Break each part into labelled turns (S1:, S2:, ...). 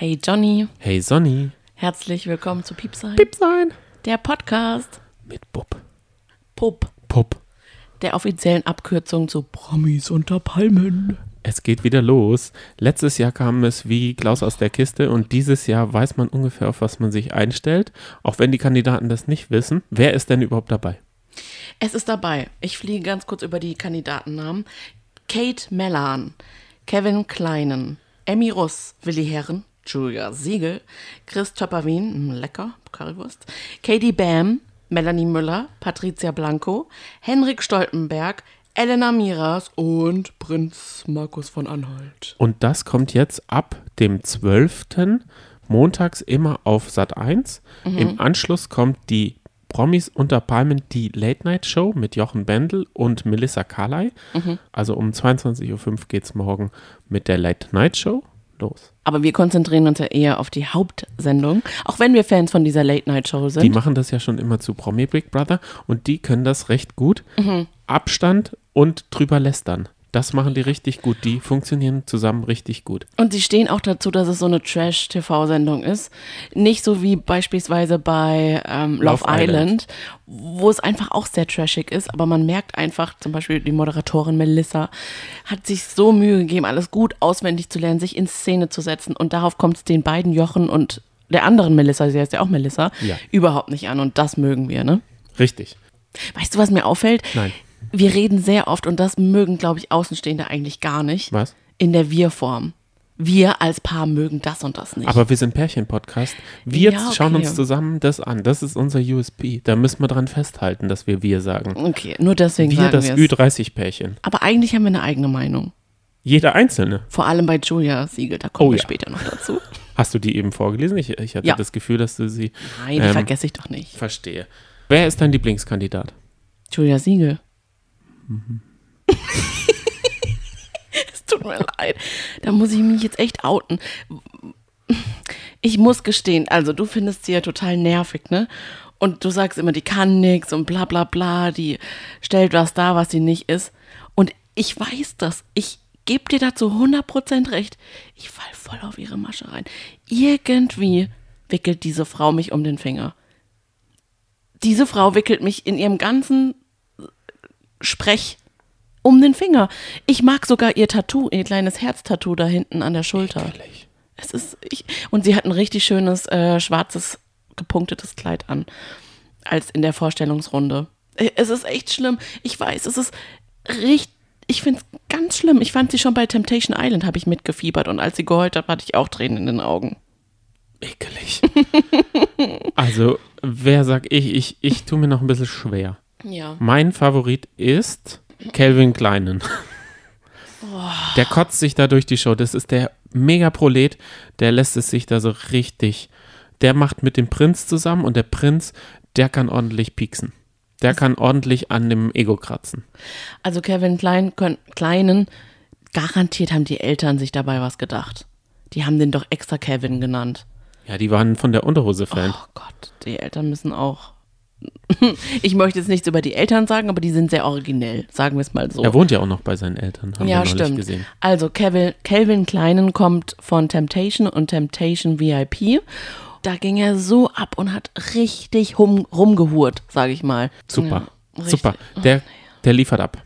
S1: Hey Johnny,
S2: Hey Sonny.
S1: herzlich willkommen zu Piepsein,
S2: Pipsein.
S1: der Podcast
S2: Mit Bub.
S1: Pup,
S2: Pup.
S1: der offiziellen Abkürzung zu Promis unter Palmen.
S2: Es geht wieder los. Letztes Jahr kam es wie Klaus aus der Kiste und dieses Jahr weiß man ungefähr, auf was man sich einstellt. Auch wenn die Kandidaten das nicht wissen. Wer ist denn überhaupt dabei?
S1: Es ist dabei. Ich fliege ganz kurz über die Kandidatennamen. Kate Mellan, Kevin Kleinen, Emmy Russ, Willi Herren, Julia Siegel, Chris Töpperwien, mm, lecker, Currywurst, Katie Bam, Melanie Müller, Patricia Blanco, Henrik Stoltenberg, Elena Miras und Prinz Markus von Anhalt.
S2: Und das kommt jetzt ab dem 12. montags immer auf Sat 1. Im Anschluss kommt die Promis unter Palmen, die Late Night Show mit Jochen Bendel und Melissa Carley. Also um 22.05 Uhr geht es morgen mit der Late Night Show los.
S1: Aber wir konzentrieren uns ja eher auf die Hauptsendung, auch wenn wir Fans von dieser Late-Night-Show sind.
S2: Die machen das ja schon immer zu Promi Big Brother und die können das recht gut. Abstand und drüber lästern. Das machen die richtig gut. Die funktionieren zusammen richtig gut.
S1: Und sie stehen auch dazu, dass es so eine Trash-TV-Sendung ist. Nicht so wie beispielsweise bei ähm, Love,
S2: Love Island.
S1: Island, wo es einfach auch sehr trashig ist. Aber man merkt einfach, zum Beispiel die Moderatorin Melissa hat sich so Mühe gegeben, alles gut auswendig zu lernen, sich in Szene zu setzen. Und darauf kommt es den beiden Jochen und der anderen Melissa, sie heißt ja auch Melissa,
S2: Ja.
S1: überhaupt nicht an. Und das mögen wir, ne?
S2: Richtig.
S1: Weißt du, was mir auffällt?
S2: Nein.
S1: Wir reden sehr oft, und das mögen, glaube ich, Außenstehende eigentlich gar nicht,
S2: Was?
S1: in der Wir-Form. Wir als Paar mögen das und das nicht.
S2: Aber wir sind Pärchen-Podcast. Wir
S1: Ja, okay.
S2: schauen uns zusammen das an. Das ist unser USP. Da müssen wir dran festhalten, dass wir wir sagen.
S1: okay, nur deswegen
S2: Wir,
S1: sagen
S2: das
S1: wir es.
S2: Ü30-Pärchen.
S1: Aber eigentlich haben wir eine eigene Meinung.
S2: Jeder Einzelne.
S1: Vor allem bei Julia Siegel, da kommen
S2: Oh
S1: wir
S2: ja.
S1: später noch dazu.
S2: Hast du die eben vorgelesen? Ich, ich hatte
S1: Ja.
S2: das Gefühl, dass du sie
S1: Nein, die
S2: Ähm,
S1: vergesse ich doch nicht.
S2: verstehe. Wer ist dein Lieblingskandidat?
S1: Julia Siegel.
S2: Mhm.
S1: es tut mir leid. Da muss ich mich jetzt echt outen. Ich muss gestehen, also du findest sie ja total nervig, ne? Und du sagst immer, die kann nix und bla bla bla, die stellt was dar, was sie nicht ist. Und ich weiß das. Ich gebe dir dazu 100% recht. Ich fall voll auf ihre Masche rein. Irgendwie wickelt diese Frau mich um den Finger. Diese Frau wickelt mich in ihrem ganzen Sprech um den Finger. Ich mag sogar ihr Tattoo, ihr kleines Herztattoo da hinten an der Schulter.
S2: Ehrlich.
S1: Es ist ich und sie hat ein richtig schönes äh, schwarzes gepunktetes Kleid an als in der Vorstellungsrunde. Äh, Es ist echt schlimm. Ich weiß, es ist richtig ich finde es ganz schlimm. Ich fand sie schon bei Temptation Island, habe ich mitgefiebert. Und als sie geheult hat, hatte ich auch Tränen in den Augen.
S2: Ekelig. also, wer sag ich? Ich, ich tue mir noch ein bisschen schwer.
S1: Ja.
S2: Mein Favorit ist Calvin Kleinen. Der kotzt sich da durch die Show. Das ist der Mega-Prolet. Der lässt es sich da so richtig. Der macht mit dem Prinz zusammen und der Prinz, der kann ordentlich pieksen. Der kann ordentlich an dem Ego kratzen.
S1: Also Kevin Klein, Kleinen, garantiert haben die Eltern sich dabei was gedacht. Die haben den doch extra Kevin genannt.
S2: Ja, die waren von der Unterhose-Fan.
S1: Oh Gott, die Eltern müssen auch. Ich möchte jetzt nichts über die Eltern sagen, aber die sind sehr originell, sagen wir es mal so.
S2: Er wohnt ja auch noch bei seinen Eltern, haben wir
S1: ja,
S2: neulich
S1: stimmt.
S2: gesehen.
S1: Also Kevin, Calvin Kleinen kommt von Temptation und Temptation VIP. Da ging er so ab und hat richtig hum, rumgehurt, sage ich mal.
S2: Super,
S1: Ja,
S2: super. Der, der liefert ab.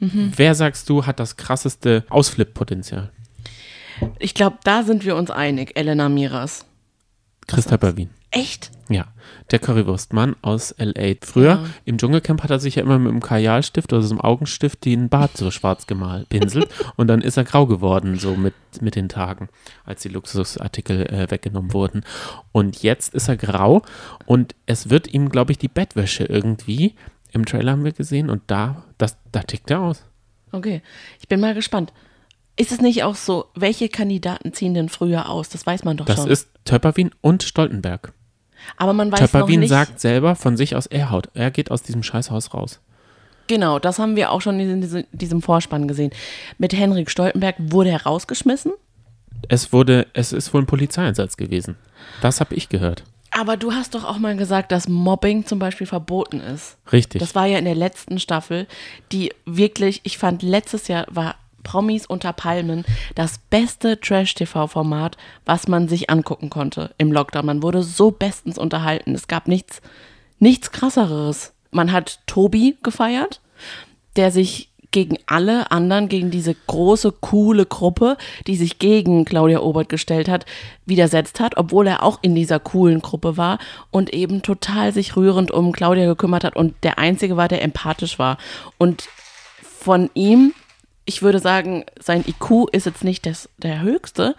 S2: Wer sagst du hat das krasseste Ausflip-Potenzial?
S1: Ich glaube, da sind wir uns einig, Elena Miras.
S2: Christopher Wien.
S1: Echt?
S2: Ja, der Currywurstmann aus L.A. Früher im Dschungelcamp hat er sich ja immer mit einem Kajalstift oder so einem Augenstift den Bart so schwarz gemalt, pinselt und dann ist er grau geworden, so mit, mit den Tagen, als die Luxusartikel äh, weggenommen wurden. Und jetzt ist er grau und es wird ihm, glaube ich, die Bettwäsche irgendwie, im Trailer haben wir gesehen und da, das, da tickt er aus.
S1: Okay, ich bin mal gespannt. Ist es nicht auch so, welche Kandidaten ziehen denn früher aus? Das weiß man doch
S2: Das
S1: schon.
S2: ist Töpperwien und Stoltenberg.
S1: Aber man weiß noch
S2: Töpperwien
S1: nicht.
S2: sagt selber von sich aus, er haut, er geht aus diesem Scheißhaus raus.
S1: Genau, das haben wir auch schon in diesem, diesem Vorspann gesehen. Mit Henrik Stoltenberg wurde er rausgeschmissen.
S2: Es wurde, es ist wohl ein Polizeieinsatz gewesen. Das habe ich gehört.
S1: Aber du hast doch auch mal gesagt, dass Mobbing zum Beispiel verboten ist.
S2: Richtig.
S1: Das war ja in der letzten Staffel, die wirklich, ich fand, letztes Jahr war Promis unter Palmen das beste Trash-TV-Format, was man sich angucken konnte im Lockdown. Man wurde so bestens unterhalten. Es gab nichts, nichts krasseres. Man hat Tobi gefeiert, der sich gegen alle anderen, gegen diese große, coole Gruppe, die sich gegen Claudia Obert gestellt hat, widersetzt hat, obwohl er auch in dieser coolen Gruppe war und eben total sich rührend um Claudia gekümmert hat und der Einzige war, der empathisch war. Und von ihm, ich würde sagen, sein IQ ist jetzt nicht des, der höchste,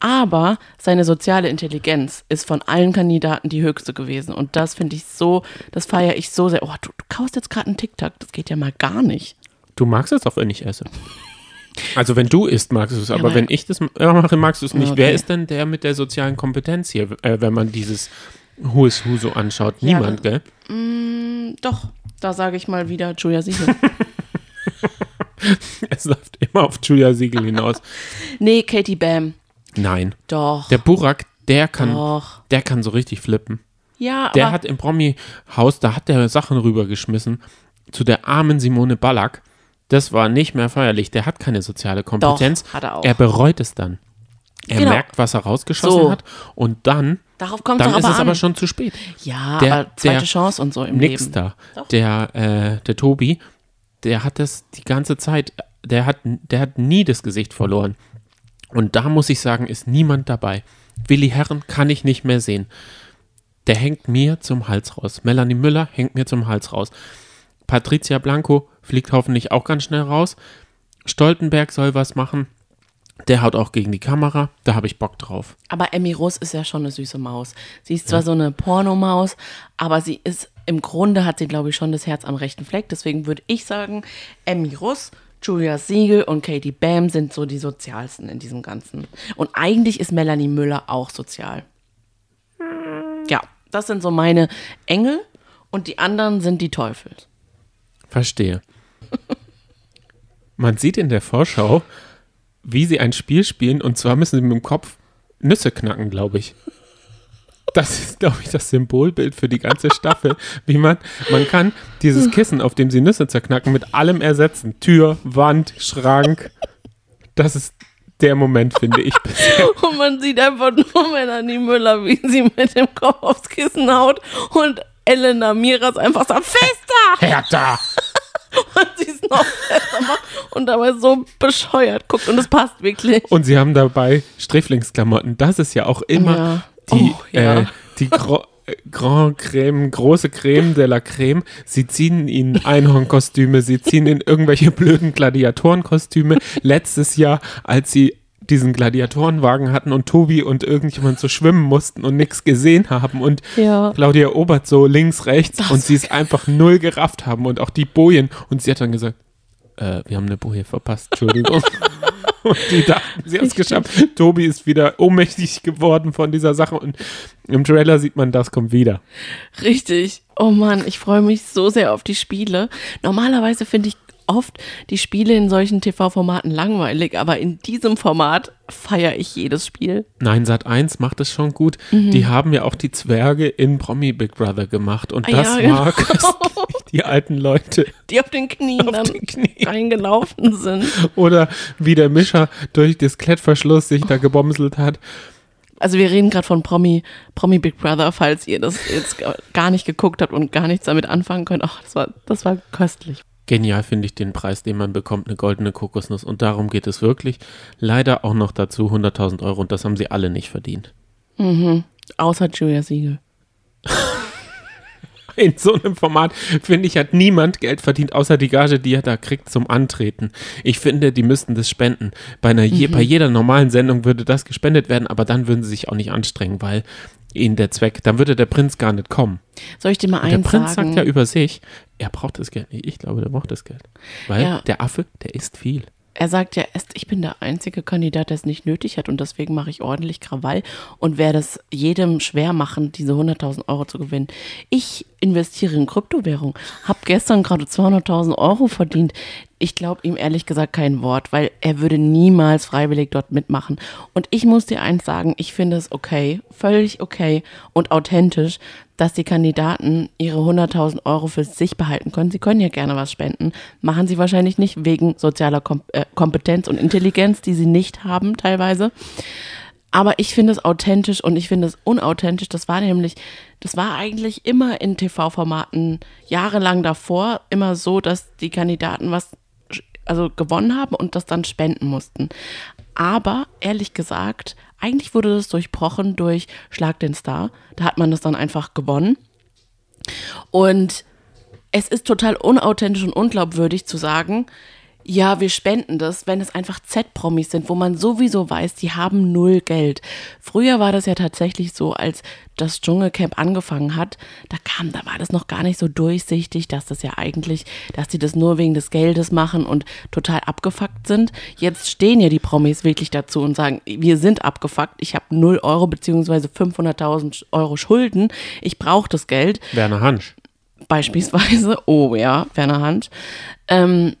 S1: aber seine soziale Intelligenz ist von allen Kandidaten die höchste gewesen. Und das finde ich so, das feiere ich so sehr. Oh, du, du kaust jetzt gerade einen TikTok, das geht ja mal gar nicht.
S2: Du magst es auch, wenn ich esse. Also wenn du isst, magst du es, aber
S1: aber-
S2: wenn ich das mache, magst du es nicht.
S1: Okay.
S2: Wer ist denn der mit der sozialen Kompetenz hier, äh, wenn man dieses Who is Who so anschaut?
S1: Ja,
S2: Niemand, gell?
S1: Mm, Doch, da sage ich mal wieder Julia Siegel.
S2: Es läuft immer auf Julia Siegel hinaus.
S1: nee, Katie Bam.
S2: Nein.
S1: Doch.
S2: Der Burak, der kann,
S1: doch.
S2: der kann so richtig flippen.
S1: Ja,
S2: Der
S1: aber
S2: hat im Promi-Haus, da hat der Sachen rübergeschmissen zu der armen Simone Ballack. Das war nicht mehr feierlich. Der hat keine soziale Kompetenz.
S1: hat er auch.
S2: Er bereut es dann. Er
S1: Genau.
S2: merkt, was er rausgeschossen
S1: So.
S2: hat und dann,
S1: darauf kommt
S2: dann
S1: doch
S2: ist
S1: aber
S2: es
S1: an.
S2: aber schon zu spät.
S1: ja,
S2: Der-
S1: aber zweite
S2: der-
S1: Chance und so im
S2: Nix
S1: Leben.
S2: da.
S1: Doch.
S2: Der, äh, der Tobi, der hat das die ganze Zeit, der hat, der hat nie das Gesicht verloren. Und da muss ich sagen, ist niemand dabei. Willi Herren kann ich nicht mehr sehen. Der hängt mir zum Hals raus. Melanie Müller hängt mir zum Hals raus. Patricia Blanco fliegt hoffentlich auch ganz schnell raus. Stoltenberg soll was machen. Der haut auch gegen die Kamera. Da habe ich Bock drauf.
S1: Aber Emmy Russ ist ja schon eine süße Maus. Sie ist zwar so eine Pornomaus, aber sie ist, im Grunde hat sie, glaube ich, schon das Herz am rechten Fleck. Deswegen würde ich sagen, Emmy Russ, Julia Siegel und Katie Bam sind so die sozialsten in diesem Ganzen. Und eigentlich ist Melanie Müller auch sozial. Ja, das sind so meine Engel und die anderen sind die Teufel.
S2: Verstehe. Man sieht in der Vorschau, wie sie ein Spiel spielen und zwar müssen sie mit dem Kopf Nüsse knacken, glaube ich. Das ist, glaube ich, das Symbolbild für die ganze Staffel. Wie man, man kann dieses Kissen, auf dem sie Nüsse zerknacken, mit allem ersetzen. Tür, Wand, Schrank. Das ist der Moment, finde ich. bisher.
S1: Und man sieht einfach nur Melanie Müller, wie sie mit dem Kopf aufs Kissen haut und Elena Miras einfach sagt, fester!
S2: Hertha!
S1: Und sie es noch fester macht und dabei so bescheuert guckt. Und es passt wirklich.
S2: Und sie haben dabei Sträflingsklamotten. Das ist ja auch immer
S1: Ja.
S2: die,
S1: Oh, ja.
S2: äh, die Gro äh, Grand Creme, große Creme de la Creme. Sie ziehen in Einhornkostüme, sie ziehen in irgendwelche blöden Gladiatorenkostüme. Letztes Jahr, als sie diesen Gladiatorenwagen hatten und Tobi und irgendjemand so schwimmen mussten und nichts gesehen haben und
S1: Ja.
S2: Claudia Obert so links, rechts
S1: Das
S2: und sie es einfach null gerafft haben und auch die Bojen und sie hat dann gesagt, äh, wir haben eine Boje verpasst, Entschuldigung. und die dachten, sie hat es geschafft. Tobi ist wieder ohnmächtig geworden von dieser Sache und im Trailer sieht man, das kommt wieder.
S1: Richtig. Oh Mann, ich freue mich so sehr auf die Spiele. Normalerweise finde ich oft die Spiele in solchen TV-Formaten langweilig, aber in diesem Format feiere ich jedes Spiel.
S2: Nein, Sat 1 macht es schon gut. Die haben ja auch die Zwerge in Promi Big Brother gemacht und
S1: Mhm. Ah,
S2: das
S1: ja,
S2: war
S1: genau.
S2: köstlich. Die alten Leute
S1: Die auf den Knien dann
S2: den Knien.
S1: reingelaufen sind.
S2: oder wie der Mischer durch das Klettverschluss sich da gebomselt hat.
S1: Also wir reden gerade von Promi, Promi Big Brother, falls ihr das jetzt gar nicht geguckt habt und gar nichts damit anfangen könnt. Ach, das war, das war köstlich.
S2: Genial finde ich den Preis, den man bekommt, eine goldene Kokosnuss. Und darum geht es wirklich. Leider auch noch dazu 100.000 Euro und das haben sie alle nicht verdient.
S1: Außer Julia Siegel.
S2: In so einem Format, finde ich, hat niemand Geld verdient, außer die Gage, die er da kriegt zum Antreten. Ich finde, die müssten das spenden. Bei, einer je, bei jeder normalen Sendung würde das gespendet werden, aber dann würden sie sich auch nicht anstrengen, weil ihnen der Zweck, dann würde der Prinz gar nicht kommen.
S1: Soll ich dir mal
S2: Und der
S1: eins
S2: Prinz
S1: sagen?
S2: sagt ja über sich, er braucht das Geld nicht. Ich glaube, der braucht das Geld. Weil
S1: Ja.
S2: der Affe, der isst viel.
S1: er sagt ja erst, ich bin der einzige Kandidat, der es nicht nötig hat und deswegen mache ich ordentlich Krawall und werde es jedem schwer machen, diese 100.000 Euro zu gewinnen. Ich investiere in Kryptowährung. Hab gestern gerade 200.000 Euro verdient. Ich glaube ihm ehrlich gesagt kein Wort, weil er würde niemals freiwillig dort mitmachen. Und ich muss dir eins sagen, ich finde es okay, völlig okay und authentisch, dass die Kandidaten ihre 100.000 Euro für sich behalten können. Sie können ja gerne was spenden. Machen sie wahrscheinlich nicht wegen sozialer Kom äh, Kompetenz und Intelligenz, die sie nicht haben teilweise. Aber ich finde es authentisch und ich finde es unauthentisch. Das war nämlich, das war eigentlich immer in TV-Formaten jahrelang davor immer so, dass die Kandidaten was also gewonnen haben und das dann spenden mussten. Aber ehrlich gesagt, eigentlich wurde das durchbrochen durch Schlag den Star. Da hat man das dann einfach gewonnen. Und es ist total unauthentisch und unglaubwürdig zu sagen, ja, wir spenden das, wenn es einfach Z-Promis sind, wo man sowieso weiß, die haben null Geld. Früher war das ja tatsächlich so, als das Dschungelcamp angefangen hat, da kam, da war das noch gar nicht so durchsichtig, dass das ja eigentlich, dass die das nur wegen des Geldes machen und total abgefuckt sind. Jetzt stehen ja die Promis wirklich dazu und sagen, wir sind abgefuckt, ich habe null Euro beziehungsweise 500.000 Euro Schulden, ich brauche das Geld.
S2: Werner Hansch.
S1: Beispielsweise, oh ja, Werner Hansch. Ähm,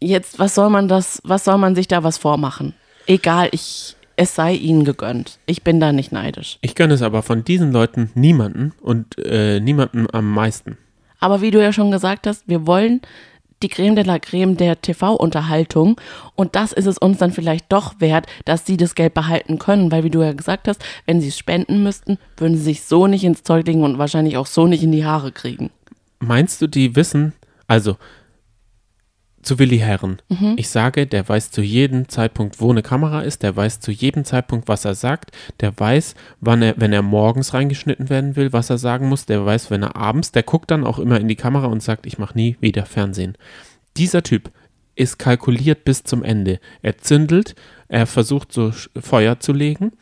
S1: jetzt, was soll man das, was soll man sich da was vormachen? Egal, ich, es sei ihnen gegönnt. Ich bin da nicht neidisch.
S2: Ich gönne es aber von diesen Leuten niemanden und äh, niemanden am meisten.
S1: Aber wie du ja schon gesagt hast, wir wollen die Creme de la Creme der TV-Unterhaltung. Und das ist es uns dann vielleicht doch wert, dass sie das Geld behalten können, weil wie du ja gesagt hast, wenn sie es spenden müssten, würden sie sich so nicht ins Zeug legen und wahrscheinlich auch so nicht in die Haare kriegen.
S2: Meinst du, die wissen, also zu Willi Herren. Mhm. Ich sage, der weiß zu jedem Zeitpunkt, wo eine Kamera ist, der weiß zu jedem Zeitpunkt, was er sagt, der weiß, wann er, wenn er morgens reingeschnitten werden will, was er sagen muss, der weiß, wenn er abends, der guckt dann auch immer in die Kamera und sagt, ich mache nie wieder Fernsehen. Dieser Typ ist kalkuliert bis zum Ende. Er zündelt, er versucht so Feuer zu legen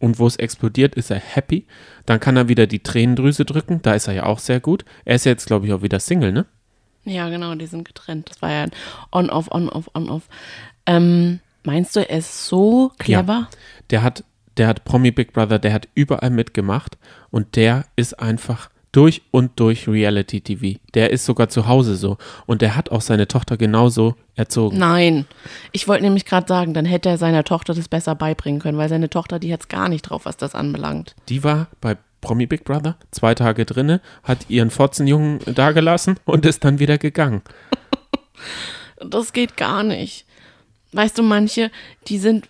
S2: und wo es explodiert, ist er happy. Dann kann er wieder die Tränendrüse drücken, da ist er ja auch sehr gut. Er ist jetzt, glaube ich, auch wieder Single, ne?
S1: Ja, genau, die sind getrennt. Das war ja ein On-Off, On-Off, On-Off. Ähm, meinst du, er ist so clever? Ja,
S2: der hat, der hat Promi Big Brother, der hat überall mitgemacht und der ist einfach durch und durch Reality TV. Der ist sogar zu Hause so. Und der hat auch seine Tochter genauso erzogen.
S1: Nein. Ich wollte nämlich gerade sagen, dann hätte er seiner Tochter das besser beibringen können, weil seine Tochter, die hat es gar nicht drauf, was das anbelangt.
S2: Die war bei Promi Big Brother, zwei Tage drinne, hat ihren Fotzenjungen dagelassen und ist dann wieder gegangen.
S1: das geht gar nicht. Weißt du, manche, die sind,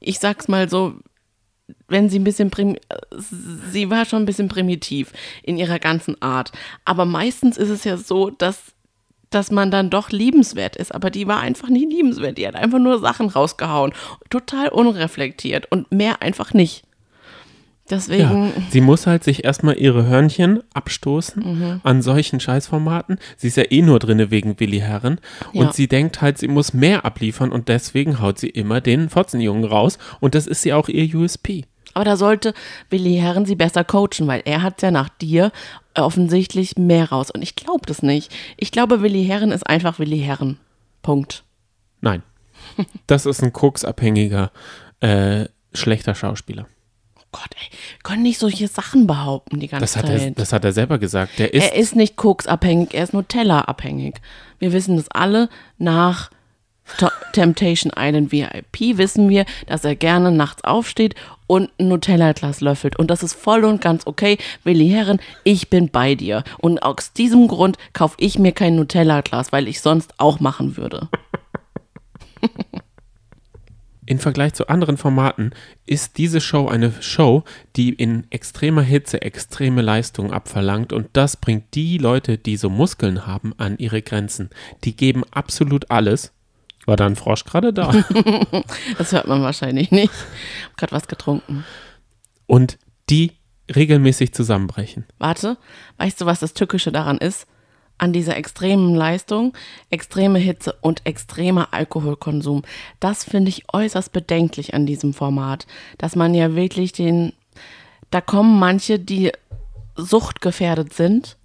S1: ich sag's mal so, wenn sie ein bisschen prim sie war schon ein bisschen primitiv in ihrer ganzen Art. Aber meistens ist es ja so, dass dass man dann doch liebenswert ist. Aber die war einfach nicht liebenswert. Die hat einfach nur Sachen rausgehauen. Total unreflektiert und mehr einfach nicht. Deswegen.
S2: Ja, sie muss halt sich erstmal ihre Hörnchen abstoßen mhm. an solchen Scheißformaten. Sie ist ja eh nur drinne wegen Willi Herren. Ja. Und sie denkt halt, sie muss mehr abliefern und deswegen haut sie immer den Fotzenjungen raus. Und das ist sie auch ihr USP.
S1: Aber da sollte Willi Herren sie besser coachen, weil er hat ja nach dir offensichtlich mehr raus. Und ich glaube das nicht. Ich glaube, Willi Herren ist einfach Willi Herren. Punkt.
S2: Nein. Das ist ein koksabhängiger, äh, schlechter Schauspieler.
S1: Gott, ey, können nicht solche Sachen behaupten die ganze
S2: das hat
S1: Zeit.
S2: Er, das hat er selber gesagt. Der ist
S1: er ist nicht koksabhängig, er ist Nutella-abhängig. Wir wissen das alle. Nach Temptation Island VIP wissen wir, dass er gerne nachts aufsteht und ein Nutella-Glas löffelt. Und das ist voll und ganz okay. Willi Herren, ich bin bei dir. Und aus diesem Grund kaufe ich mir kein Nutella-Glas, weil ich sonst auch machen würde.
S2: Im Vergleich zu anderen Formaten ist diese Show eine Show, die in extremer Hitze extreme Leistungen abverlangt und das bringt die Leute, die so Muskeln haben, an ihre Grenzen. Die geben absolut alles. War da ein Frosch gerade da?
S1: das hört man wahrscheinlich nicht. Ich habe gerade was getrunken.
S2: Und die regelmäßig zusammenbrechen.
S1: Warte, weißt du, was das Tückische daran ist? An dieser extremen Leistung, extreme Hitze und extremer Alkoholkonsum. Das finde ich äußerst bedenklich an diesem Format, dass man ja wirklich den, da kommen manche, die suchtgefährdet sind,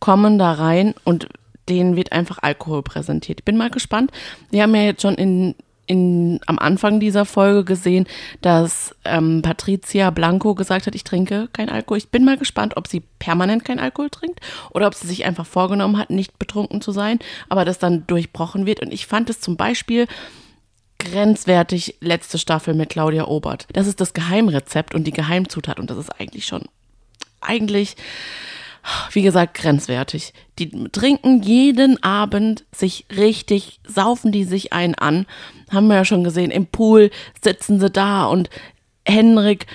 S1: kommen da rein und denen wird einfach Alkohol präsentiert. Ich bin mal gespannt. Wir haben ja jetzt schon in in, am Anfang dieser Folge gesehen, dass ähm, Patricia Blanco gesagt hat, ich trinke kein Alkohol. Ich bin mal gespannt, ob sie permanent kein Alkohol trinkt oder ob sie sich einfach vorgenommen hat, nicht betrunken zu sein, aber das dann durchbrochen wird. Und ich fand es zum Beispiel grenzwertig letzte Staffel mit Claudia Obert. Das ist das Geheimrezept und die Geheimzutat und das ist eigentlich schon, eigentlich wie gesagt, grenzwertig. Die trinken jeden Abend sich richtig, saufen die sich einen an. Haben wir ja schon gesehen, im Pool sitzen sie da und Henrik,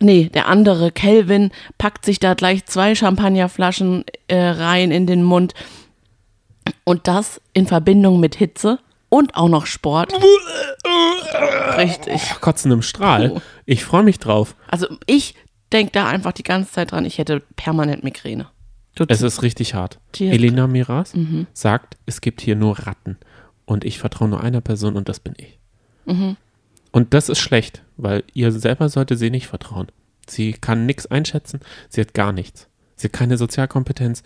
S1: nee, der andere, Kelvin, packt sich da gleich zwei Champagnerflaschen äh, rein in den Mund. Und das in Verbindung mit Hitze und auch noch Sport. Richtig.
S2: Kotzen im Strahl. Ich freue mich drauf.
S1: Also ich denke da einfach die ganze Zeit dran, ich hätte permanent Migräne.
S2: Es ist richtig hart.
S1: Die-
S2: Elena Miras sagt, es gibt hier nur Ratten. Und ich vertraue nur einer Person und das bin ich. Und das ist schlecht, weil ihr selber sollte sie nicht vertrauen. Sie kann nichts einschätzen, sie hat gar nichts. Sie hat keine Sozialkompetenz.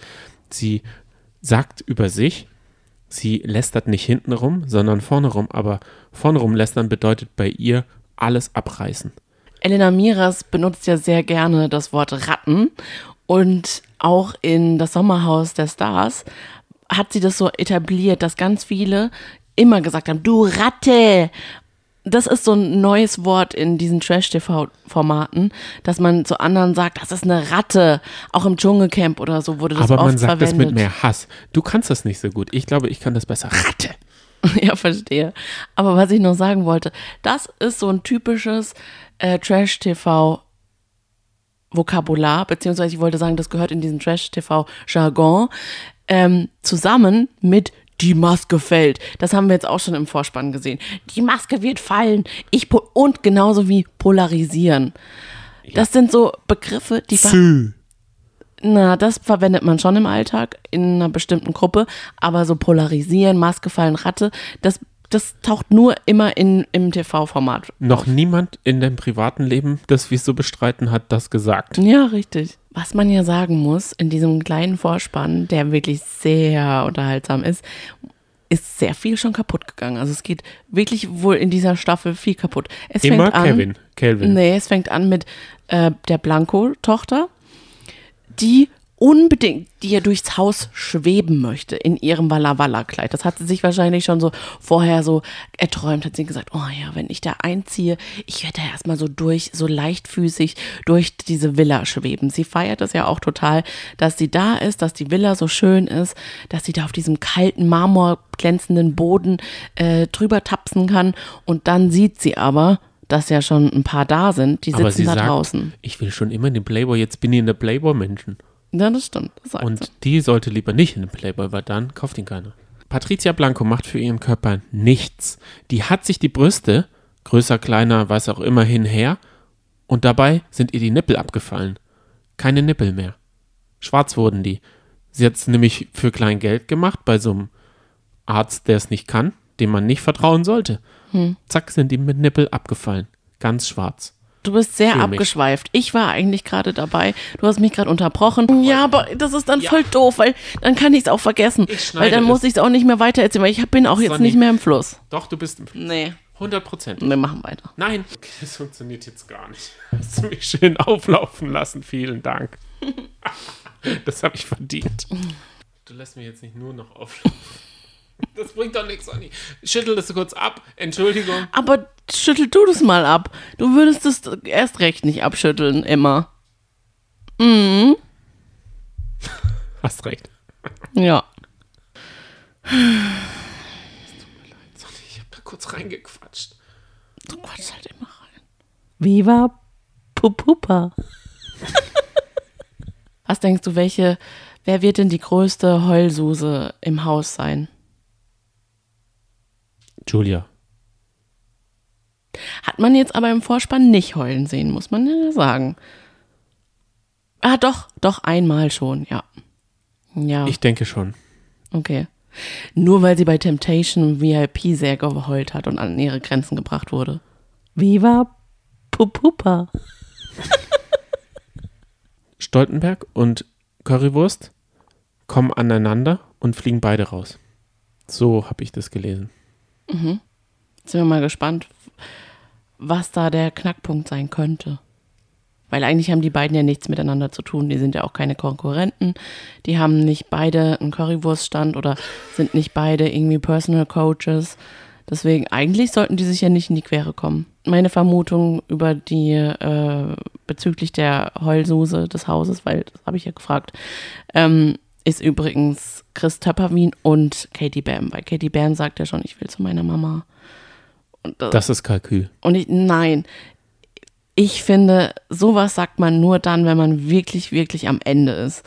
S2: Sie sagt über sich, sie lästert nicht hinten rum, sondern vorne rum. Aber vorne rum lästern bedeutet bei ihr alles abreißen.
S1: Elena Miras benutzt ja sehr gerne das Wort Ratten und auch in das Sommerhaus der Stars hat sie das so etabliert, dass ganz viele immer gesagt haben, du Ratte. Das ist so ein neues Wort in diesen Trash-TV-Formaten, dass man zu anderen sagt, das ist eine Ratte. Auch im Dschungelcamp oder so wurde das
S2: Aber
S1: oft
S2: man sagt das
S1: verwendet.
S2: mit mehr Hass. Du kannst das nicht so gut. Ich glaube, ich kann das besser. Ratte.
S1: Ja, verstehe. Aber was ich noch sagen wollte, das ist so ein typisches äh, Trash-TV-Vokabular, beziehungsweise ich wollte sagen, das gehört in diesen Trash-TV-Jargon, ähm, zusammen mit die Maske fällt. Das haben wir jetzt auch schon im Vorspann gesehen. Die Maske wird fallen. Ich und genauso wie polarisieren. Das sind so Begriffe, die
S2: Sü.
S1: na, das verwendet man schon im Alltag in einer bestimmten Gruppe, aber so polarisieren, Maske fallen, Ratte, das, das taucht nur immer in, im TV-Format.
S2: Noch niemand in dem privaten Leben, das wir so bestreiten, hat das gesagt.
S1: Ja, richtig. Was man ja sagen muss, in diesem kleinen Vorspann, der wirklich sehr unterhaltsam ist, ist sehr viel schon kaputt gegangen. Also es geht wirklich wohl in dieser Staffel viel kaputt. Es
S2: Immer
S1: fängt an,
S2: Kevin. Kelvin.
S1: Nee, es fängt an mit äh, der Blanco-Tochter, die unbedingt, die ja durchs Haus schweben möchte in ihrem Walla Walla Kleid. Das hat sie sich wahrscheinlich schon so vorher so erträumt, hat sie gesagt, oh ja, wenn ich da einziehe, ich werde da erstmal so durch, so leichtfüßig durch diese Villa schweben. Sie feiert es ja auch total, dass sie da ist, dass die Villa so schön ist, dass sie da auf diesem kalten Marmor glänzenden Boden äh, drüber tapsen kann und dann sieht sie aber, dass ja schon ein paar da sind, die sitzen da
S2: sagt,
S1: draußen.
S2: ich will schon immer in den Playboy, jetzt bin ich in der Playboy-Menschen.
S1: Ja, das stimmt. Das.
S2: Und die sollte lieber nicht in den Playboy, weil dann kauft ihn keiner. Patricia Blanco macht für ihren Körper nichts. Die hat sich die Brüste, größer, kleiner, was auch immer, hinher und dabei sind ihr die Nippel abgefallen. Keine Nippel mehr. Schwarz wurden die. Sie hat es nämlich für klein Geld gemacht bei so einem Arzt, der es nicht kann, dem man nicht vertrauen sollte. Zack, sind die mit Nippel abgefallen. Ganz schwarz.
S1: Du bist sehr abgeschweift. Ich war eigentlich gerade dabei. Du hast mich gerade unterbrochen. Ja, aber das ist dann voll doof, weil dann kann ich es auch vergessen. Weil dann muss ich es auch nicht mehr weitererzählen, weil ich bin auch jetzt
S2: Sonny.
S1: nicht mehr im Fluss.
S2: Doch, du bist
S1: Nee,
S2: 100 Prozent.
S1: wir machen weiter.
S2: Nein, das funktioniert jetzt gar nicht. Hast du mich schön auflaufen lassen. Vielen Dank. Das habe ich verdient. Du lässt mich jetzt nicht nur noch auflaufen. Das bringt doch nichts, Anni. Schüttel das kurz ab. Entschuldigung.
S1: Aber schüttel du das mal ab. Du würdest es erst recht nicht abschütteln, immer.
S2: Hast recht.
S1: Ja.
S2: Sonny, ich habe da kurz reingequatscht.
S1: Du quatschst halt immer rein. Viva Pupupa. Was denkst du, welche, wer wird denn die größte Heulsuse im Haus sein?
S2: Julia.
S1: Hat man jetzt aber im Vorspann nicht heulen sehen, muss man ja sagen. Ah, doch, doch, einmal schon, ja. Ja,
S2: Ich denke schon.
S1: okay. Nur weil sie bei Temptation VIP sehr geheult hat und an ihre Grenzen gebracht wurde. Viva Pupupa.
S2: Stoltenberg und Currywurst kommen aneinander und fliegen beide raus. So habe ich das gelesen.
S1: Sind wir mal gespannt, was da der Knackpunkt sein könnte. Weil eigentlich haben die beiden ja nichts miteinander zu tun. Die sind ja auch keine Konkurrenten. Die haben nicht beide einen Currywurststand oder sind nicht beide irgendwie Personal Coaches. Deswegen, eigentlich sollten die sich ja nicht in die Quere kommen. Meine Vermutung über die, äh, bezüglich der Heulsuse des Hauses, weil das habe ich ja gefragt, ähm, ist übrigens Chris Töpperwien und Katie Bam. Weil Katie Bam sagt ja schon, ich will zu meiner Mama.
S2: Und, äh, das ist Kalkül.
S1: Und ich, nein, ich finde, sowas sagt man nur dann, wenn man wirklich, wirklich am Ende ist.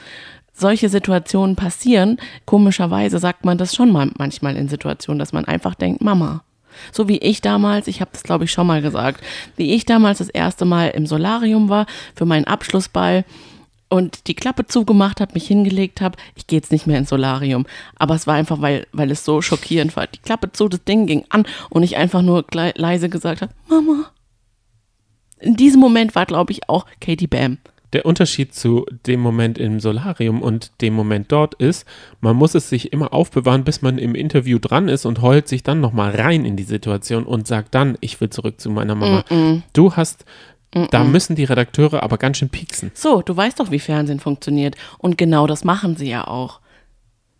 S1: Solche Situationen passieren. Komischerweise sagt man das schon mal manchmal in Situationen, dass man einfach denkt, Mama. So wie ich damals, ich habe das glaube ich schon mal gesagt, wie ich damals das erste Mal im Solarium war für meinen Abschlussball und die Klappe zugemacht habe, mich hingelegt habe, ich gehe jetzt nicht mehr ins Solarium. Aber es war einfach, weil, weil es so schockierend war. Die Klappe zu, das Ding ging an und ich einfach nur leise gesagt habe, Mama in diesem Moment war, glaube ich, auch Katie Bam.
S2: Der Unterschied zu dem Moment im Solarium und dem Moment dort ist, man muss es sich immer aufbewahren, bis man im Interview dran ist und heult sich dann nochmal rein in die Situation und sagt dann, ich will zurück zu meiner Mama. Mm -mm. Du hast da müssen die Redakteure aber ganz schön pieksen.
S1: So, du weißt doch, wie Fernsehen funktioniert. Und genau das machen sie ja auch.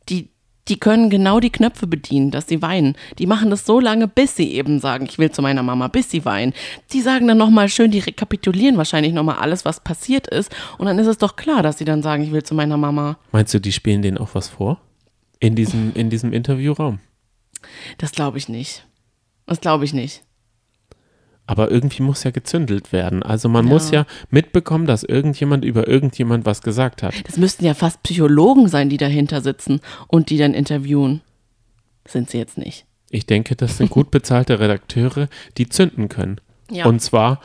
S1: Die, die können genau die Knöpfe bedienen, dass sie weinen. Die machen das so lange, bis sie eben sagen, ich will zu meiner Mama, bis sie weinen. Die sagen dann nochmal schön, die rekapitulieren wahrscheinlich nochmal alles, was passiert ist. Und dann ist es doch klar, dass sie dann sagen, ich will zu meiner Mama.
S2: Meinst du, die spielen denen auch was vor? In diesem, in diesem Interviewraum?
S1: Das glaube ich nicht. Das glaube ich nicht.
S2: Aber irgendwie muss ja gezündelt werden. Also man ja. muss ja mitbekommen, dass irgendjemand über irgendjemand was gesagt hat.
S1: Das müssten ja fast Psychologen sein, die dahinter sitzen und die dann interviewen. Sind sie jetzt nicht.
S2: Ich denke, das sind gut bezahlte Redakteure, die zünden können. Ja. Und zwar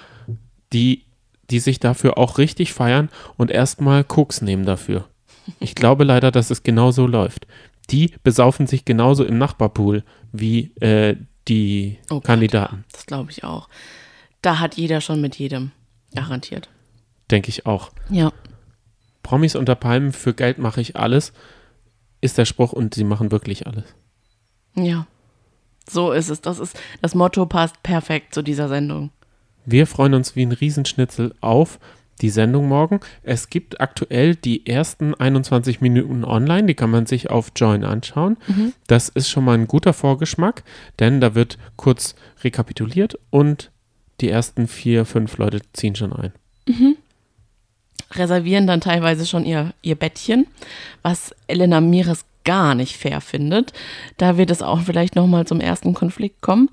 S2: die, die sich dafür auch richtig feiern und erstmal Koks nehmen dafür. Ich glaube leider, dass es genau so läuft. Die besaufen sich genauso im Nachbarpool wie äh, die oh Kandidaten.
S1: Gott, das glaube ich auch. Da hat jeder schon mit jedem garantiert.
S2: Denke ich auch.
S1: Ja.
S2: Promis unter Palmen, für Geld mache ich alles, ist der Spruch und sie machen wirklich alles.
S1: Ja. So ist es. Das ist das Motto passt perfekt zu dieser Sendung.
S2: Wir freuen uns wie ein Riesenschnitzel auf die Sendung morgen. Es gibt aktuell die ersten 21 Minuten online, die kann man sich auf Join anschauen. Mhm. Das ist schon mal ein guter Vorgeschmack, denn da wird kurz rekapituliert und die ersten vier, fünf Leute ziehen schon ein.
S1: Mhm. Reservieren dann teilweise schon ihr, ihr Bettchen, was Elena Mires gar nicht fair findet. Da wird es auch vielleicht nochmal zum ersten Konflikt kommen.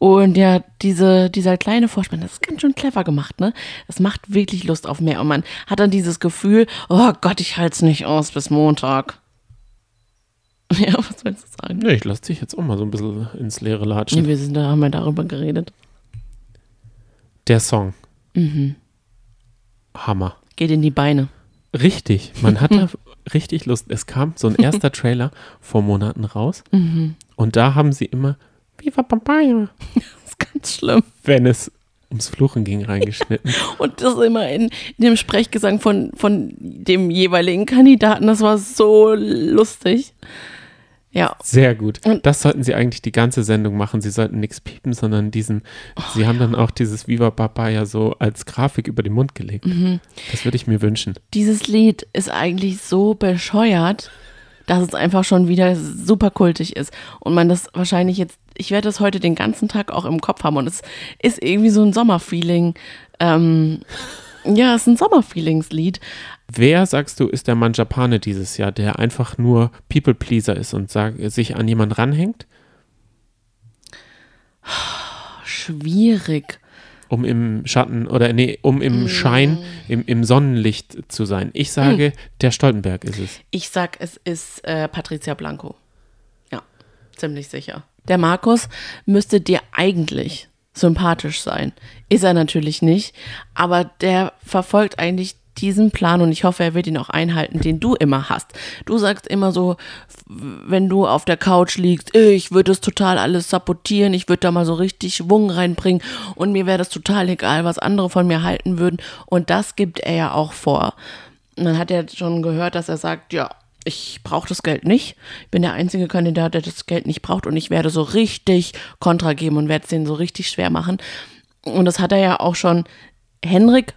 S1: Und ja, diese, dieser kleine Vorspann, das ist ganz schön clever gemacht, ne? Das macht wirklich Lust auf mehr. Und man hat dann dieses Gefühl, oh Gott, ich halte es nicht aus bis Montag. Ja, was willst du sagen?
S2: Nee, ich lasse dich jetzt auch mal so ein bisschen ins Leere latschen.
S1: Wir sind da, haben wir darüber geredet.
S2: Der Song.
S1: Mhm.
S2: Hammer.
S1: Geht in die Beine.
S2: Richtig, man hat da richtig Lust. Es kam so ein erster Trailer vor Monaten raus
S1: mhm.
S2: und da haben sie immer Viva Papaya.
S1: Das ist ganz schlimm.
S2: Wenn es ums Fluchen ging, reingeschnitten.
S1: Und das immer in, in, dem Sprechgesang von, von dem jeweiligen Kandidaten. Das war so lustig. Ja.
S2: Sehr gut. Und das sollten sie eigentlich die ganze Sendung machen. Sie sollten nichts piepen, sondern diesen, oh, sie haben ja. dann auch dieses Viva Papaya so als Grafik über den Mund gelegt.
S1: Mhm.
S2: Das würde ich mir wünschen.
S1: Dieses Lied ist eigentlich so bescheuert, dass es einfach schon wieder super kultig ist. Und man das wahrscheinlich jetzt ich werde das heute den ganzen Tag auch im Kopf haben und es ist irgendwie so ein Sommerfeeling. Ähm, ja, es ist ein Sommerfeelingslied.
S2: Wer, sagst du, ist der Manjapane dieses Jahr, der einfach nur People-Pleaser ist und sag, sich an jemanden ranhängt?
S1: Schwierig.
S2: Um im Schatten oder nee, um im mm. Schein, im, im Sonnenlicht zu sein. Ich sage, mm. der Stoltenberg ist es.
S1: Ich sag, es ist äh, Patricia Blanco. Ja, ziemlich sicher. Der Markus müsste dir eigentlich sympathisch sein. Ist er natürlich nicht, aber der verfolgt eigentlich diesen Plan und ich hoffe, er wird ihn auch einhalten, den du immer hast. Du sagst immer so, wenn du auf der Couch liegst, ich würde es total alles sabotieren, ich würde da mal so richtig Schwung reinbringen und mir wäre das total egal, was andere von mir halten würden und das gibt er ja auch vor. Und dann hat er schon gehört, dass er sagt, ja, ich brauche das Geld nicht. Ich bin der einzige Kandidat, der das Geld nicht braucht und ich werde so richtig Kontra geben und werde es denen so richtig schwer machen. Und das hat er ja auch schon, Henrik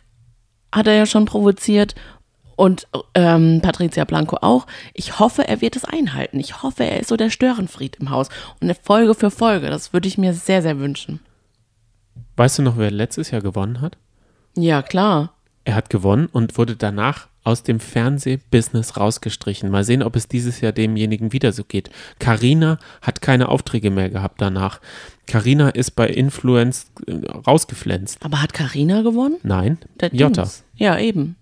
S1: hat er ja schon provoziert und ähm, Patricia Blanco auch. Ich hoffe, er wird es einhalten. Ich hoffe, er ist so der Störenfried im Haus. Und eine Folge für Folge, das würde ich mir sehr, sehr wünschen.
S2: Weißt du noch, wer letztes Jahr gewonnen hat?
S1: Ja, klar.
S2: Er hat gewonnen und wurde danach aus dem Fernsehbusiness rausgestrichen. Mal sehen, ob es dieses Jahr demjenigen wieder so geht. Carina hat keine Aufträge mehr gehabt danach. Carina ist bei Influence äh, rausgeflänzt.
S1: Aber hat Carina gewonnen?
S2: Nein,
S1: Der
S2: Jota.
S1: Dings. Ja, eben.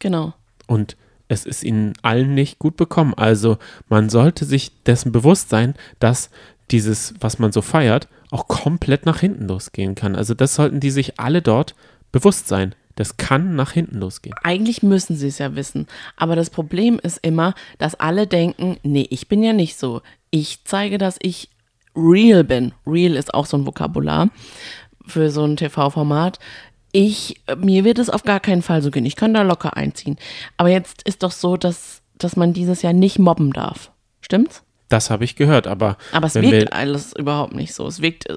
S1: Genau.
S2: Und es ist ihnen allen nicht gut bekommen. Also man sollte sich dessen bewusst sein, dass dieses, was man so feiert, auch komplett nach hinten losgehen kann. Also das sollten die sich alle dort bewusst sein. Das kann nach hinten losgehen.
S1: Eigentlich müssen sie es ja wissen. Aber das Problem ist immer, dass alle denken, nee, ich bin ja nicht so. Ich zeige, dass ich real bin. Real ist auch so ein Vokabular für so ein TV-Format. Ich, mir wird es auf gar keinen Fall so gehen. Ich kann da locker einziehen. Aber jetzt ist doch so, dass, dass man dieses Jahr nicht mobben darf. Stimmt's?
S2: Das habe ich gehört, aber,
S1: Aber es wirkt
S2: wir,
S1: alles überhaupt nicht so. Es wirkt, äh,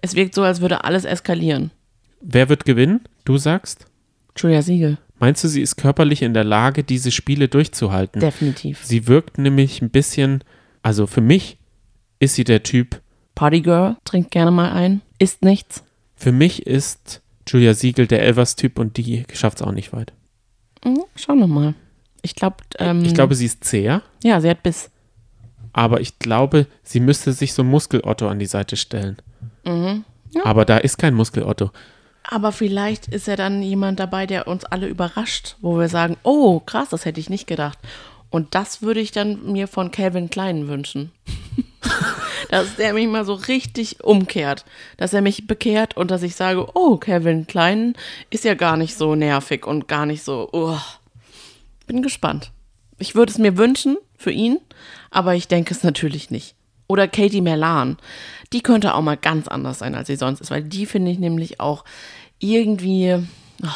S1: es wirkt so, als würde alles eskalieren.
S2: wer wird gewinnen? Du sagst?
S1: Julia Siegel,
S2: Meinst du, sie ist körperlich in der Lage, diese Spiele durchzuhalten?
S1: definitiv.
S2: Sie wirkt nämlich ein bisschen, also für mich ist sie der Typ,
S1: Partygirl, trinkt gerne mal ein, isst nichts.
S2: für mich ist Julia Siegel der Elvers-Typ und die schafft es auch nicht weit.
S1: Mhm, schauen wir mal. Ich glaube, ähm,
S2: Ich glaube, sie ist zäher,
S1: ja, sie hat Biss.
S2: aber ich glaube, sie müsste sich so ein Muskelotto an die Seite stellen.
S1: Mhm.
S2: Aber da ist kein Muskelotto.
S1: Aber vielleicht ist ja dann jemand dabei, der uns alle überrascht, wo wir sagen, oh, krass, das hätte ich nicht gedacht. Und das würde ich dann mir von Calvin Klein wünschen. dass der mich mal so richtig umkehrt. Dass er mich bekehrt und dass ich sage, oh, Calvin Klein ist ja gar nicht so nervig und gar nicht so, oh. Bin gespannt. Ich würde es mir wünschen für ihn, aber ich denke es natürlich nicht. Oder Katie Merlan. Die könnte auch mal ganz anders sein, als sie sonst ist, weil die finde ich nämlich auch irgendwie oh,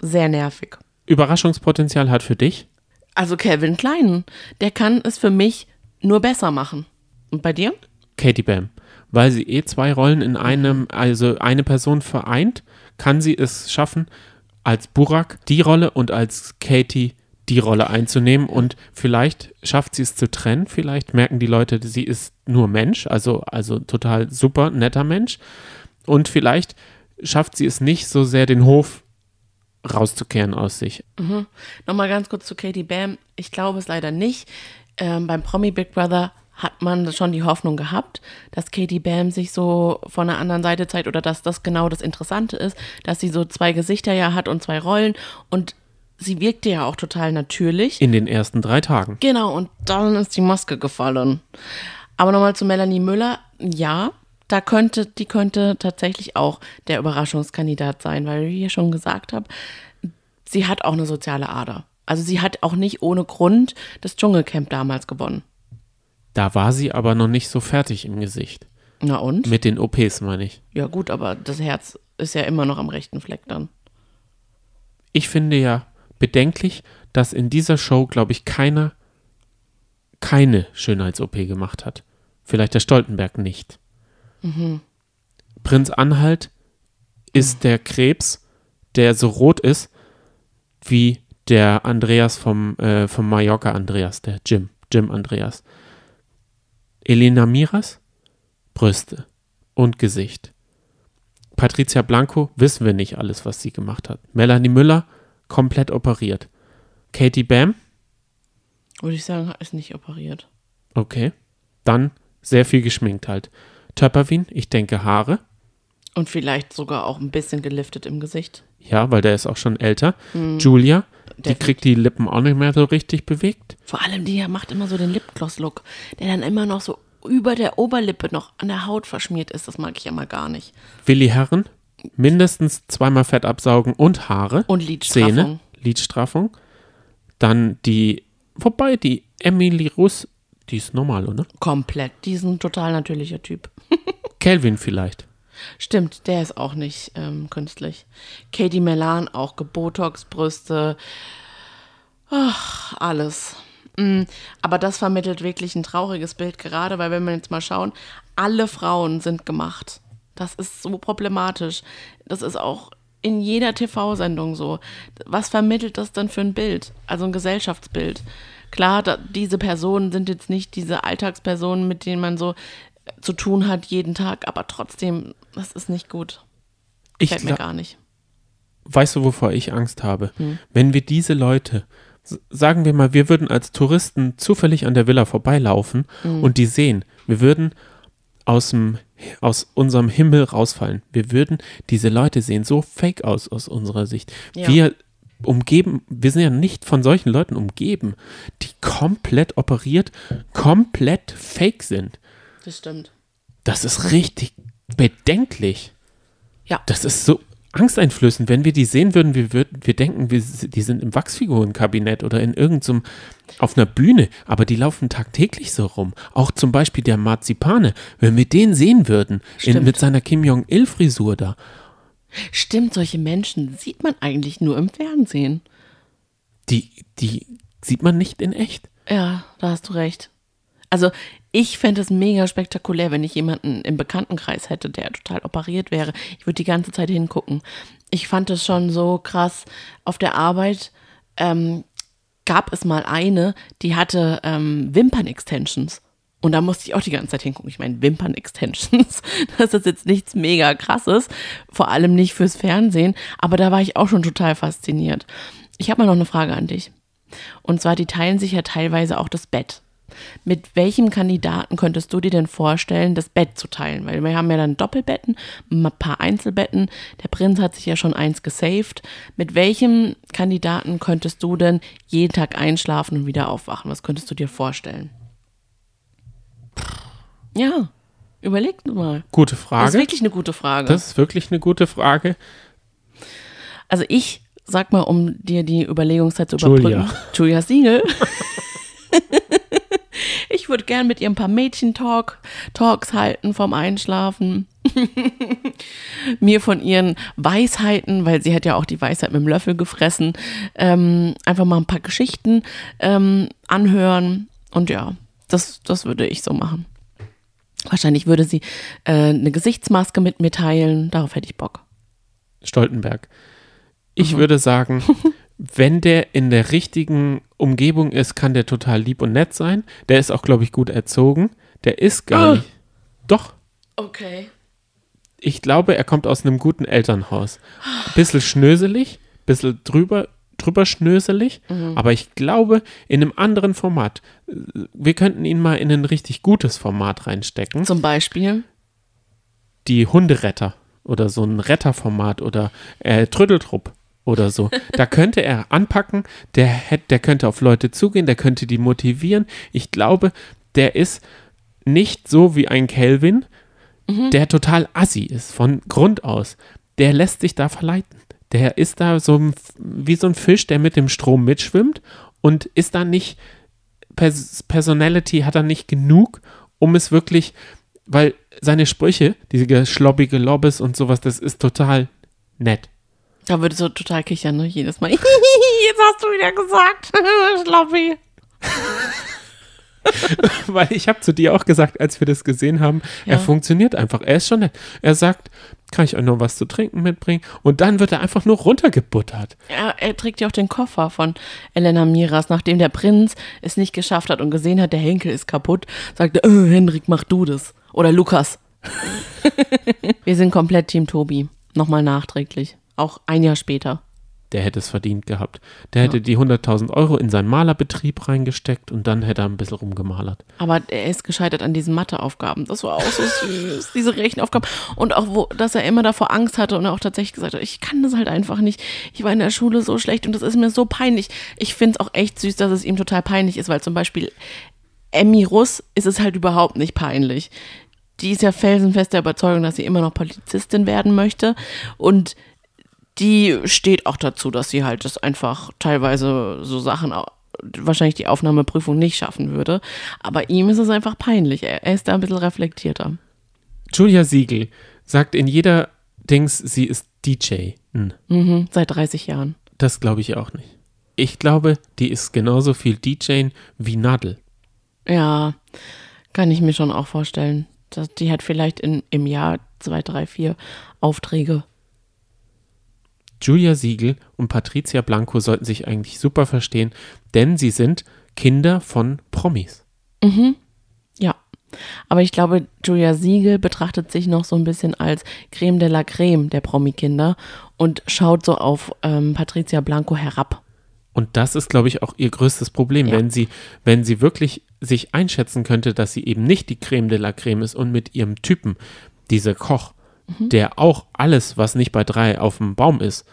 S1: sehr nervig.
S2: Überraschungspotenzial hat für dich?
S1: Also Kevin Klein, der kann es für mich nur besser machen. Und bei dir?
S2: Katie Bam. Weil sie eh zwei Rollen in einem, also eine Person vereint, kann sie es schaffen, als Burak die Rolle und als Katie die Rolle einzunehmen und vielleicht schafft sie es zu trennen, vielleicht merken die Leute, sie ist nur Mensch, also, also total super netter Mensch und vielleicht schafft sie es nicht so sehr den Hof rauszukehren aus sich.
S1: Nochmal ganz kurz zu Katie Bam. Ich glaube es leider nicht. Ähm, beim Promi Big Brother hat man schon die Hoffnung gehabt, dass Katie Bam sich so von einer anderen Seite zeigt oder dass das genau das Interessante ist, dass sie so zwei Gesichter ja hat und zwei Rollen und sie wirkte ja auch total natürlich.
S2: In den ersten drei Tagen.
S1: Genau, und dann ist die Maske gefallen. Aber nochmal zu Melanie Müller. Ja, da könnte, die könnte tatsächlich auch der Überraschungskandidat sein, weil, wie ich schon gesagt habe, sie hat auch eine soziale Ader. Also sie hat auch nicht ohne Grund das Dschungelcamp damals gewonnen.
S2: Da war sie aber noch nicht so fertig im Gesicht.
S1: Na und?
S2: Mit den OPs, meine ich.
S1: Ja gut, aber das Herz ist ja immer noch am rechten Fleck dann.
S2: Ich finde ja bedenklich, dass in dieser Show, glaube ich, keiner keine Schönheits-OP gemacht hat. Vielleicht der Stoltenberg nicht. Prinz Anhalt ist der Krebs, der so rot ist wie der Andreas vom, äh, vom Mallorca Andreas, der Jim, Jim Andreas. Elena Miras, Brüste und Gesicht. Patricia Blanco wissen wir nicht alles, was sie gemacht hat. Melanie Müller komplett operiert. Katie Bam,
S1: Würde ich sagen, ist nicht operiert.
S2: okay. Dann sehr viel geschminkt halt. Töpperwien, ich denke Haare.
S1: Und vielleicht sogar auch ein bisschen geliftet im Gesicht.
S2: Ja, weil der ist auch schon älter. Julia, die
S1: Definitiv.
S2: kriegt die Lippen auch nicht mehr so richtig bewegt.
S1: Vor allem die macht immer so den Lipgloss-Look, der dann immer noch so über der Oberlippe noch an der Haut verschmiert ist. Das mag ich ja mal gar nicht.
S2: Willi Herren, mindestens zweimal Fett absaugen und Haare.
S1: Und Lidstraffung.
S2: Zähne, Lidstraffung. Dann die, wobei die Emily Russ, die ist normal, oder?
S1: Komplett. Die ist ein total natürlicher Typ.
S2: Calvin vielleicht.
S1: Stimmt, der ist auch nicht ähm, künstlich. Katie Melan auch Gebotox, Brüste. Ach, alles. Mm, Aber das vermittelt wirklich ein trauriges Bild gerade, weil wenn wir jetzt mal schauen, alle Frauen sind gemacht. Das ist so problematisch. Das ist auch in jeder TV-Sendung so. Was vermittelt das denn für ein Bild? Also ein Gesellschaftsbild. Klar, da, diese Personen sind jetzt nicht diese Alltagspersonen, mit denen man so äh, zu tun hat jeden Tag, aber trotzdem, das ist nicht gut.
S2: Ich
S1: Fällt mir gar nicht.
S2: weißt du, wovor ich Angst habe?
S1: Hm.
S2: Wenn wir diese Leute, sagen wir mal, wir würden als Touristen zufällig an der Villa vorbeilaufen
S1: Hm.
S2: und die sehen, wir würden aus, dem, aus unserem Himmel rausfallen. Wir würden diese Leute sehen so fake aus aus unserer Sicht.
S1: Ja.
S2: Wir umgeben, wir sind ja nicht von solchen Leuten umgeben, die komplett operiert, komplett fake sind.
S1: Das stimmt.
S2: Das ist richtig bedenklich.
S1: Ja.
S2: Das ist so angsteinflößend. Wenn wir die sehen würden, wir, würden, wir denken, wir, die sind im Wachsfigurenkabinett oder in irgendeinem, auf einer Bühne, aber die laufen tagtäglich so rum. Auch zum Beispiel der Marzipane, wenn wir den sehen würden, in, mit seiner Kim Jong-il-Frisur da,
S1: Stimmt, solche Menschen sieht man eigentlich nur im Fernsehen.
S2: die, die sieht man nicht in echt.
S1: Ja, da hast du recht. Also ich fände es mega spektakulär, wenn ich jemanden im Bekanntenkreis hätte, der total operiert wäre. Ich würde die ganze Zeit hingucken. Ich fand es schon so krass. Auf der Arbeit ähm, gab es mal eine, die hatte ähm, Wimpern-Extensions. Und da musste ich auch die ganze Zeit hingucken. Ich meine, Wimpern-Extensions, das ist jetzt nichts mega krasses, vor allem nicht fürs Fernsehen, aber da war ich auch schon total fasziniert. Ich habe mal noch eine Frage an dich. Und zwar, die teilen sich ja teilweise auch das Bett. Mit welchem Kandidaten könntest du dir denn vorstellen, das Bett zu teilen? Weil wir haben ja dann Doppelbetten, ein paar Einzelbetten. Der Prinz hat sich ja schon eins gesaved. Mit welchem Kandidaten könntest du denn jeden Tag einschlafen und wieder aufwachen? Was könntest du dir vorstellen? Ja, überleg mal.
S2: Gute
S1: Das ist
S2: Frage.
S1: wirklich eine gute Frage.
S2: Das ist wirklich eine gute Frage.
S1: Also ich sag mal, um dir die Überlegungszeit zu
S2: Julia.
S1: überbrücken. Julia Siegel. ich würde gern mit ihr ein paar Mädchen-Talk, Talks halten vom Einschlafen. Mir von ihren Weisheiten, weil sie hat ja auch die Weisheit mit dem Löffel gefressen, ähm, einfach mal ein paar Geschichten ähm, anhören. Und ja, das, das würde ich so machen. Wahrscheinlich würde sie äh, eine Gesichtsmaske mit mir teilen. Darauf hätte ich Bock.
S2: Stoltenberg.
S1: Mhm.
S2: Ich würde sagen, wenn der in der richtigen Umgebung ist, kann der total lieb und nett sein. Der ist auch, glaube ich, gut erzogen. Der ist gar
S1: Ah.
S2: nicht. Doch,
S1: Okay.
S2: ich glaube, er kommt aus einem guten Elternhaus. Bisschen schnöselig, bisschen drüber, drüber schnöselig,
S1: Mhm.
S2: aber ich glaube, in einem anderen Format. Wir könnten ihn mal in ein richtig gutes Format reinstecken.
S1: Zum Beispiel.
S2: die Hunderetter oder so ein Retterformat oder äh, Trödeltrupp oder so. Da könnte er anpacken, der, hätt, der könnte auf Leute zugehen, der könnte die motivieren. Ich glaube, der ist nicht so wie ein Kelvin, der total assi ist von Grund aus. Der lässt sich da verleiten. Der ist da so ein- wie so ein Fisch, der mit dem Strom mitschwimmt und ist da nicht, Pers Personality hat er nicht genug, um es wirklich, weil seine Sprüche, diese schlobbige Lobbes und sowas, das ist total nett.
S1: Da würde so total kichern, ne? Jedes Mal. Jetzt hast du wieder gesagt. Schlappi.
S2: Weil ich habe zu dir auch gesagt, als wir das gesehen haben,
S1: Ja.
S2: er funktioniert einfach. Er ist schon nett. Er sagt, kann ich euch noch was zu trinken mitbringen? Und dann wird er einfach nur runtergebuttert.
S1: Er, er trägt ja auch den Koffer von Elena Miras, nachdem der Prinz es nicht geschafft hat und gesehen hat, der Henkel ist kaputt, sagte, äh, Henrik, mach du das. Oder Lukas. Wir sind komplett Team Tobi. Nochmal nachträglich. Auch ein Jahr später.
S2: Der hätte es verdient gehabt. Der hätte die 100.000 Euro in seinen Malerbetrieb reingesteckt und dann hätte er ein bisschen rumgemalert.
S1: Aber er ist gescheitert an diesen Matheaufgaben. Das war auch so süß, diese Rechenaufgaben. Und auch, wo, dass er immer davor Angst hatte und er auch tatsächlich gesagt hat, ich kann das halt einfach nicht. Ich war in der Schule so schlecht und das ist mir so peinlich. Ich finde es auch echt süß, dass es ihm total peinlich ist, weil zum Beispiel Emmy Russ ist es halt überhaupt nicht peinlich. Die ist ja felsenfest der Überzeugung, dass sie immer noch Polizistin werden möchte. Und die steht auch dazu, dass sie halt das einfach teilweise so Sachen wahrscheinlich die Aufnahmeprüfung nicht schaffen würde. Aber ihm ist es einfach peinlich. Er, er ist da ein bisschen reflektierter.
S2: Julia Siegel sagt in jeder Dings, sie ist DJ. Hm,
S1: Mhm, seit 30 Jahren.
S2: Das glaube ich auch nicht. Ich glaube, die ist genauso viel DJ wie Nadel.
S1: Ja, kann ich mir schon auch vorstellen. Die hat vielleicht in, im Jahr zwei, drei, vier Aufträge.
S2: Julia Siegel und Patricia Blanco sollten sich eigentlich super verstehen, denn sie sind Kinder von Promis.
S1: Mhm. Ja. Aber ich glaube, Julia Siegel betrachtet sich noch so ein bisschen als Creme de la Creme der Promi-Kinder und schaut so auf ähm, Patricia Blanco herab.
S2: Und das ist, glaube ich, auch ihr größtes Problem,
S1: Ja.
S2: wenn sie, wenn sie wirklich sich einschätzen könnte, dass sie eben nicht die Creme de la Creme ist und mit ihrem Typen, dieser Koch,
S1: Mhm.
S2: der auch alles, was nicht bei drei auf dem Baum ist,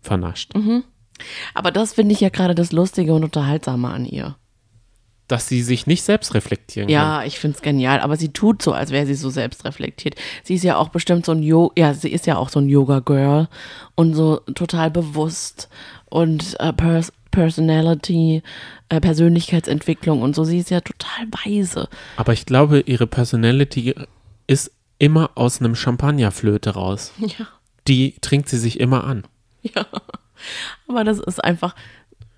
S2: vernascht.
S1: Mhm. Aber das finde ich ja gerade das Lustige und Unterhaltsame an ihr.
S2: Dass sie sich nicht selbst reflektieren kann.
S1: Ja, ich finde es genial, aber sie tut so, als wäre sie so selbstreflektiert. Sie ist ja auch bestimmt so ein Yoga, ja, sie ist ja auch so ein Yoga-Girl und so total bewusst und äh, Pers Personality, äh, Persönlichkeitsentwicklung und so. Sie ist ja total weise.
S2: Aber ich glaube, ihre Personality ist immer aus einem Champagnerflöte raus.
S1: Ja.
S2: Die trinkt sie sich immer an.
S1: Ja. Aber das ist einfach,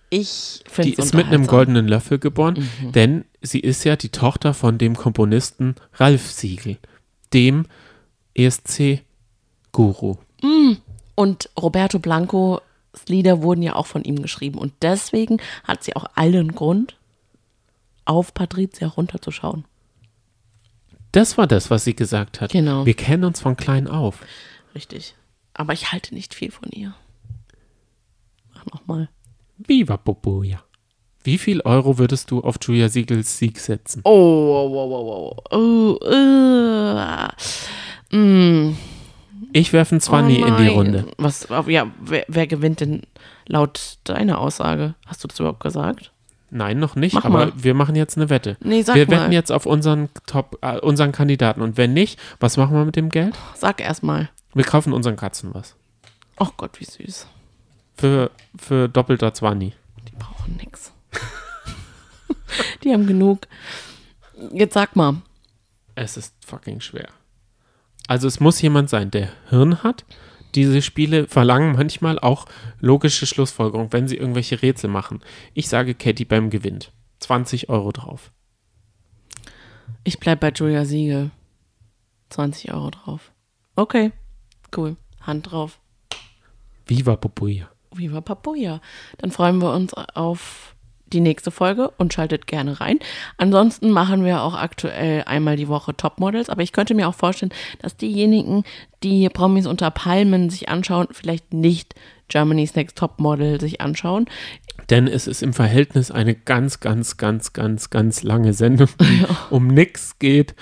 S1: ich finde
S2: Die ist mit einem goldenen Löffel geboren, denn sie ist ja die Tochter von dem Komponisten Ralf Siegel, dem ESC-Guru.
S1: Und Roberto Blancos Lieder wurden ja auch von ihm geschrieben. Und deswegen hat sie auch allen Grund, auf Patricia runterzuschauen.
S2: Das war das, was sie gesagt hat.
S1: Genau.
S2: Wir kennen uns von klein auf.
S1: Richtig. Aber ich halte nicht viel von ihr. Mach nochmal.
S2: Viva Popoja. Wie viel Euro würdest du auf Julia Siegels Sieg setzen?
S1: Oh, wow, wow, wow. Oh, uh, mm,
S2: Ich werfe einen Zwanni
S1: oh
S2: in die. Runde.
S1: Was, ja, wer, wer gewinnt denn laut deiner Aussage? Hast du das überhaupt gesagt?
S2: Nein, noch nicht,
S1: Mach
S2: aber
S1: mal.
S2: wir machen jetzt eine Wette.
S1: Nee, sag
S2: wir
S1: mal.
S2: wetten jetzt auf unseren Top, äh, unseren Kandidaten. Und wenn nicht, was machen wir mit dem Geld?
S1: Sag erst mal.
S2: Wir kaufen unseren Katzen was.
S1: Oh Gott, wie süß.
S2: Für, für doppelter Zwanni.
S1: Die brauchen nix. Die haben genug. Jetzt sag mal.
S2: Es ist fucking schwer. Also es muss jemand sein, der Hirn hat. Diese Spiele verlangen manchmal auch logische Schlussfolgerung, wenn sie irgendwelche Rätsel machen. Ich sage, Katy beim gewinnt. 20 Euro drauf.
S1: Ich bleib bei Julia Siegel. 20 Euro drauf. Okay, cool. Hand drauf.
S2: Viva Popoja.
S1: Viva Papuja. Dann freuen wir uns auf die nächste Folge und schaltet gerne rein. Ansonsten machen wir auch aktuell einmal die Woche Topmodels, aber ich könnte mir auch vorstellen, dass diejenigen, die Promis unter Palmen sich anschauen, vielleicht nicht Germany's Next Topmodel sich anschauen.
S2: Denn es ist im Verhältnis eine ganz, ganz, ganz, ganz, ganz lange Sendung, die um nix geht.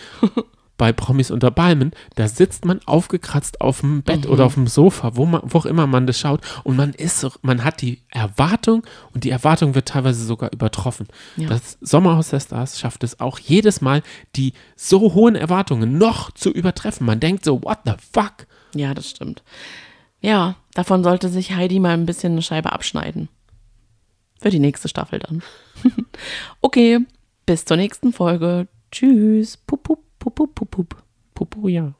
S2: Bei Promis unter Palmen, da sitzt man aufgekratzt auf dem Bett oder auf dem Sofa, wo, man, wo auch immer man das schaut. Und man ist man hat die Erwartung und die Erwartung wird teilweise sogar übertroffen.
S1: Ja.
S2: Das Sommerhaus der Stars schafft es auch jedes Mal, die so hohen Erwartungen noch zu übertreffen. Man denkt so, what the fuck?
S1: Ja, das stimmt. Ja, davon sollte sich Heidi mal ein bisschen eine Scheibe abschneiden. Für die nächste Staffel dann. okay, bis zur nächsten Folge. Tschüss. Pup, pup, pup, pup, pup, pup.
S2: Popo, ja.